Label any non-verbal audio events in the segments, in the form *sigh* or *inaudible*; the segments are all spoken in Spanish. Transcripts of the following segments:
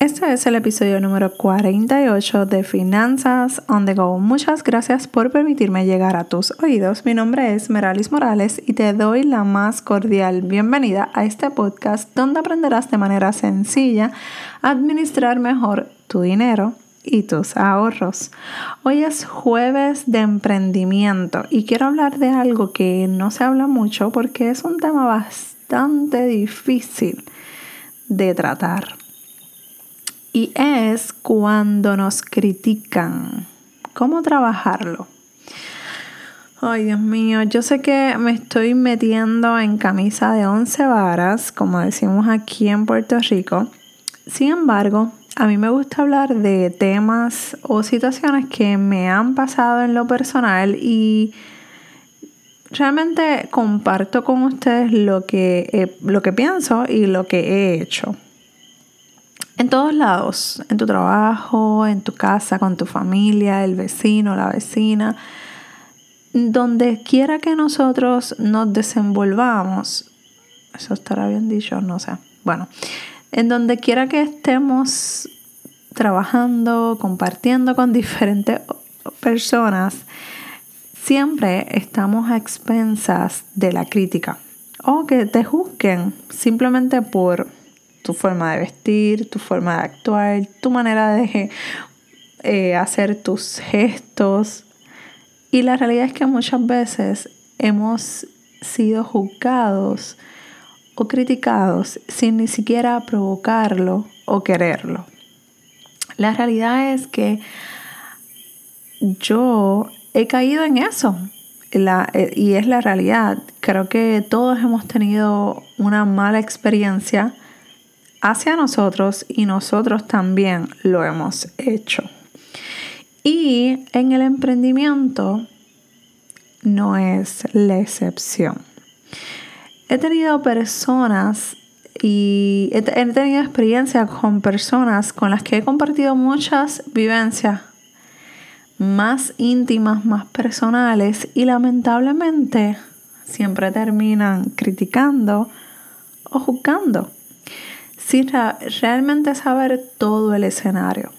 Este es el episodio número 48 de Finanzas on the Go. Muchas gracias por permitirme llegar a tus oídos. Mi nombre es Meralis Morales y te doy la más cordial bienvenida a este podcast donde aprenderás de manera sencilla a administrar mejor tu dinero y tus ahorros. Hoy es jueves de emprendimiento y quiero hablar de algo que no se habla mucho porque es un tema bastante difícil de tratar y es cuando nos critican. ¿Cómo trabajarlo? Ay, Dios mío, yo sé que me estoy metiendo en camisa de once varas, como decimos aquí en Puerto Rico. Sin embargo, a mí me gusta hablar de temas o situaciones que me han pasado en lo personal y realmente comparto con ustedes lo que, lo que pienso y lo que he hecho en todos lados, en tu trabajo, en tu casa, con tu familia, el vecino, la vecina, donde quiera que nosotros nos desenvolvamos, eso estará bien dicho, no sé, bueno, en donde quiera que estemos trabajando, compartiendo con *laughs* diferentes personas, siempre estamos a expensas de la crítica. O que te juzguen simplemente por tu forma de vestir, tu forma de actuar, tu manera de eh, hacer tus gestos. Y la realidad es que muchas veces hemos sido juzgados o criticados sin ni siquiera provocarlo o quererlo. La realidad es que yo he caído en eso. Eh, y es la realidad. Creo que todos hemos tenido una mala experiencia hacia nosotros y nosotros también lo hemos hecho. Y en el emprendimiento no es la excepción. He tenido personas y he, tenido experiencia con personas con las que he compartido muchas vivencias más íntimas, más personales y lamentablemente siempre terminan criticando o juzgando sin realmente saber todo el escenario.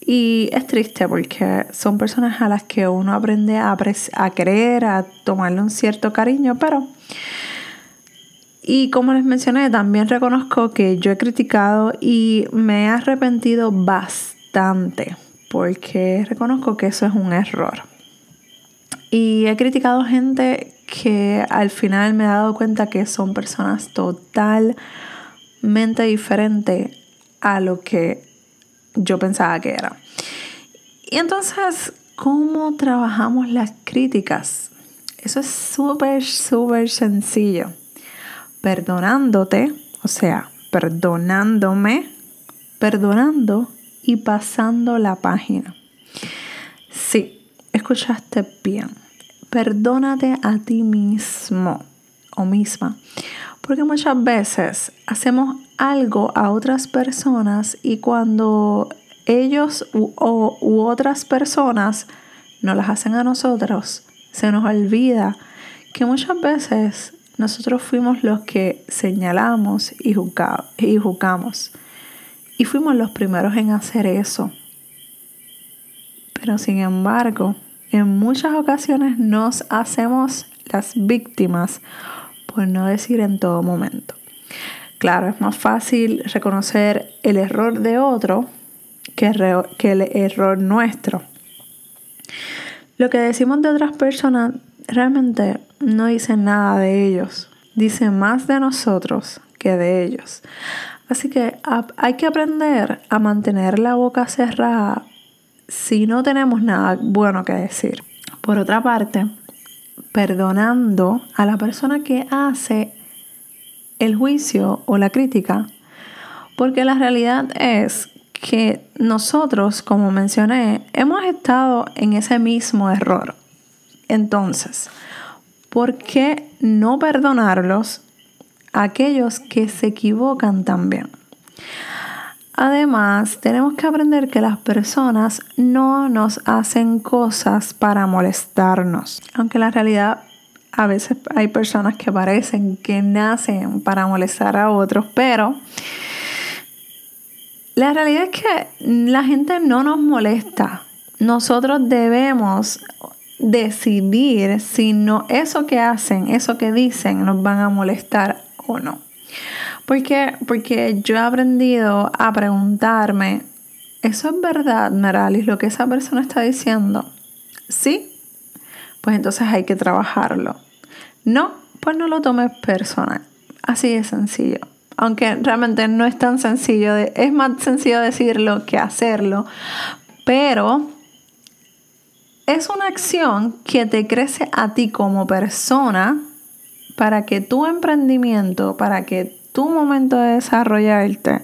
Y es triste porque son personas a las que uno aprende a, a querer, a tomarle un cierto cariño, pero... Y como les mencioné, también reconozco que yo he criticado y me he arrepentido bastante porque reconozco que eso es un error. Y he criticado gente que al final me he dado cuenta que son personas total mente diferente a lo que yo pensaba que era. Y entonces, ¿cómo trabajamos las críticas? Eso es súper, súper sencillo. Perdonándote, o sea, perdonándome, perdonando y pasando la página. Sí, escuchaste bien. Perdónate a ti mismo o misma porque muchas veces hacemos algo a otras personas y cuando ellos u, otras personas nos las hacen a nosotros, se nos olvida que muchas veces nosotros fuimos los que señalamos y juzgamos. Y fuimos los primeros en hacer eso. Pero sin embargo, en muchas ocasiones nos hacemos las víctimas por no decir en todo momento. Claro, es más fácil reconocer el error de otro que, que el error nuestro. Lo que decimos de otras personas realmente no dice nada de ellos, dice más de nosotros que de ellos. Así que hay que aprender a mantener la boca cerrada si no tenemos nada bueno que decir. Por otra parte, perdonando a la persona que hace el juicio o la crítica, porque la realidad es que nosotros, como mencioné, hemos estado en ese mismo error. Entonces, ¿por qué no perdonarlos a aquellos que se equivocan también? Además, tenemos que aprender que las personas no nos hacen cosas para molestarnos, aunque la realidad a veces hay personas que parecen que nacen para molestar a otros, pero La realidad es que la gente no nos molesta. Nosotros debemos decidir si no eso que hacen, eso que dicen nos van a molestar o no. Porque, porque yo he aprendido a preguntarme, ¿eso es verdad, Meralis, lo que esa persona está diciendo? Sí, pues entonces hay que trabajarlo. No, pues no lo tomes personal. Así de sencillo. Aunque realmente no es tan sencillo, es más sencillo decirlo que hacerlo, pero es una acción que te crece a ti como persona para que tu emprendimiento, para que tu momento de desarrollarte,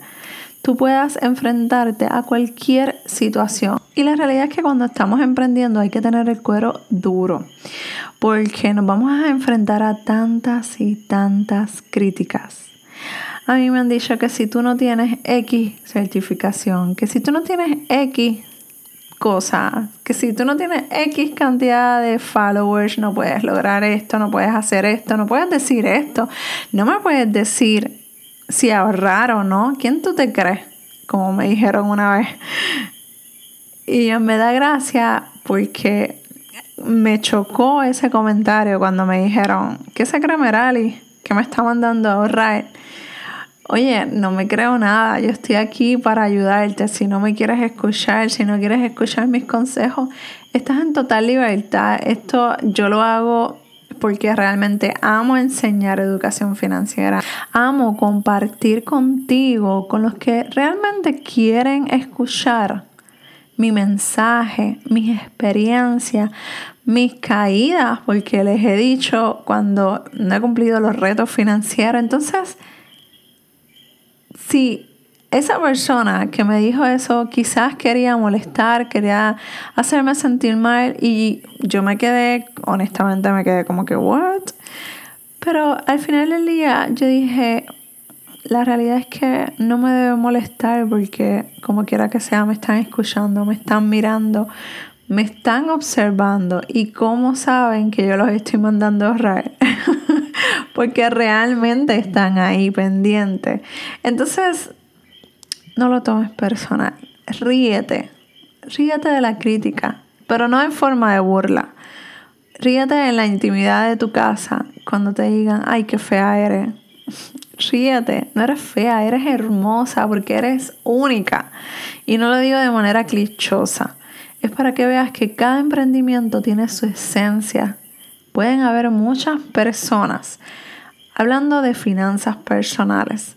tú puedas enfrentarte a cualquier situación. Y la realidad es que cuando estamos emprendiendo hay que tener el cuero duro, porque nos vamos a enfrentar a tantas y tantas críticas. A mí me han dicho que si tú no tienes X certificación, que si tú no tienes X cosa, que si tú no tienes X cantidad de followers, no puedes lograr esto, no puedes hacer esto, no puedes decir esto, no me puedes decir si ahorrar o no, ¿quién tú te crees? Como me dijeron una vez. Y me da gracia porque me chocó ese comentario cuando me dijeron, ¿qué se cree Merali? que me está mandando a ahorrar? Oye, no me creo nada, yo estoy aquí para ayudarte. Si no me quieres escuchar, si no quieres escuchar mis consejos, estás en total libertad. Esto yo lo hago porque realmente amo enseñar educación financiera. Amo compartir contigo, con los que realmente quieren escuchar mi mensaje, mis experiencias, mis caídas, porque les he dicho cuando no he cumplido los retos financieros. Entonces, si esa persona que me dijo eso quizás quería molestar, quería hacerme sentir mal y yo me quedé, honestamente me quedé como que, ¿what? Pero al final del día yo dije, la realidad es que no me debe molestar porque como quiera que sea me están escuchando, me están mirando, me están observando y cómo saben que yo los estoy mandando a ahorrar. *laughs* porque realmente están ahí pendientes. Entonces, no lo tomes personal. Ríete. Ríete de la crítica, pero no en forma de burla. Ríete en la intimidad de tu casa cuando te digan, ay, qué fea eres. *laughs* Ríete, no eres fea, eres hermosa porque eres única. Y no lo digo de manera clichosa. Es para que veas que cada emprendimiento tiene su esencia. Pueden haber muchas personas hablando de finanzas personales.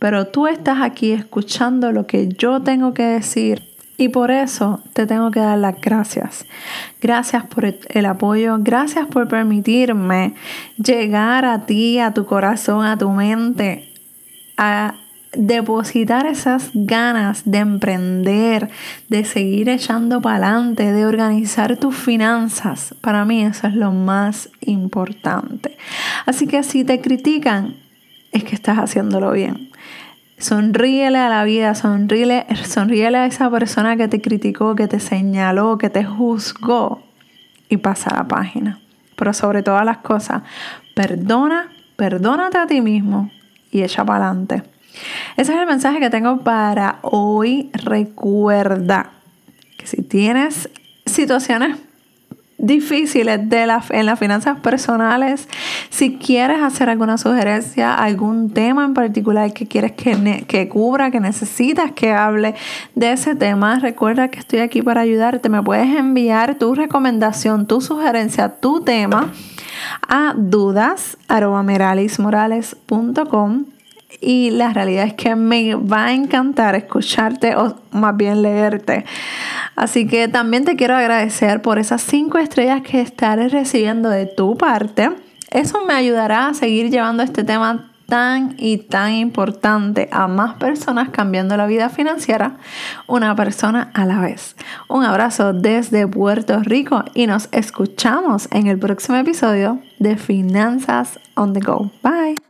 Pero tú estás aquí escuchando lo que yo tengo que decir y por eso te tengo que dar las gracias. Gracias por el apoyo, gracias por permitirme llegar a ti, a tu corazón, a tu mente, a depositar esas ganas de emprender, de seguir echando para adelante, de organizar tus finanzas. Para mí eso es lo más importante. Así que si te critican, es que estás haciéndolo bien. Sonríele a la vida, sonríele, sonríele a esa persona que te criticó, que te señaló, que te juzgó y pasa la página. Pero sobre todas las cosas, perdona, perdónate a ti mismo y echa para adelante. Ese es el mensaje que tengo para hoy. Recuerda que si tienes situaciones difíciles de en las finanzas personales, si quieres hacer alguna sugerencia, algún tema en particular que quieres que, que cubra, que necesitas que hable de ese tema, recuerda que estoy aquí para ayudarte. Me puedes enviar tu recomendación, tu sugerencia, tu tema a dudas.meralismorales.com y la realidad es que me va a encantar escucharte o más bien leerte. Así que también te quiero agradecer por esas cinco estrellas que estaré recibiendo de tu parte. Eso me ayudará a seguir llevando este tema tan y tan importante a más personas cambiando la vida financiera, una persona a la vez. Un abrazo desde Puerto Rico y nos escuchamos en el próximo episodio de Finanzas on the Go. Bye.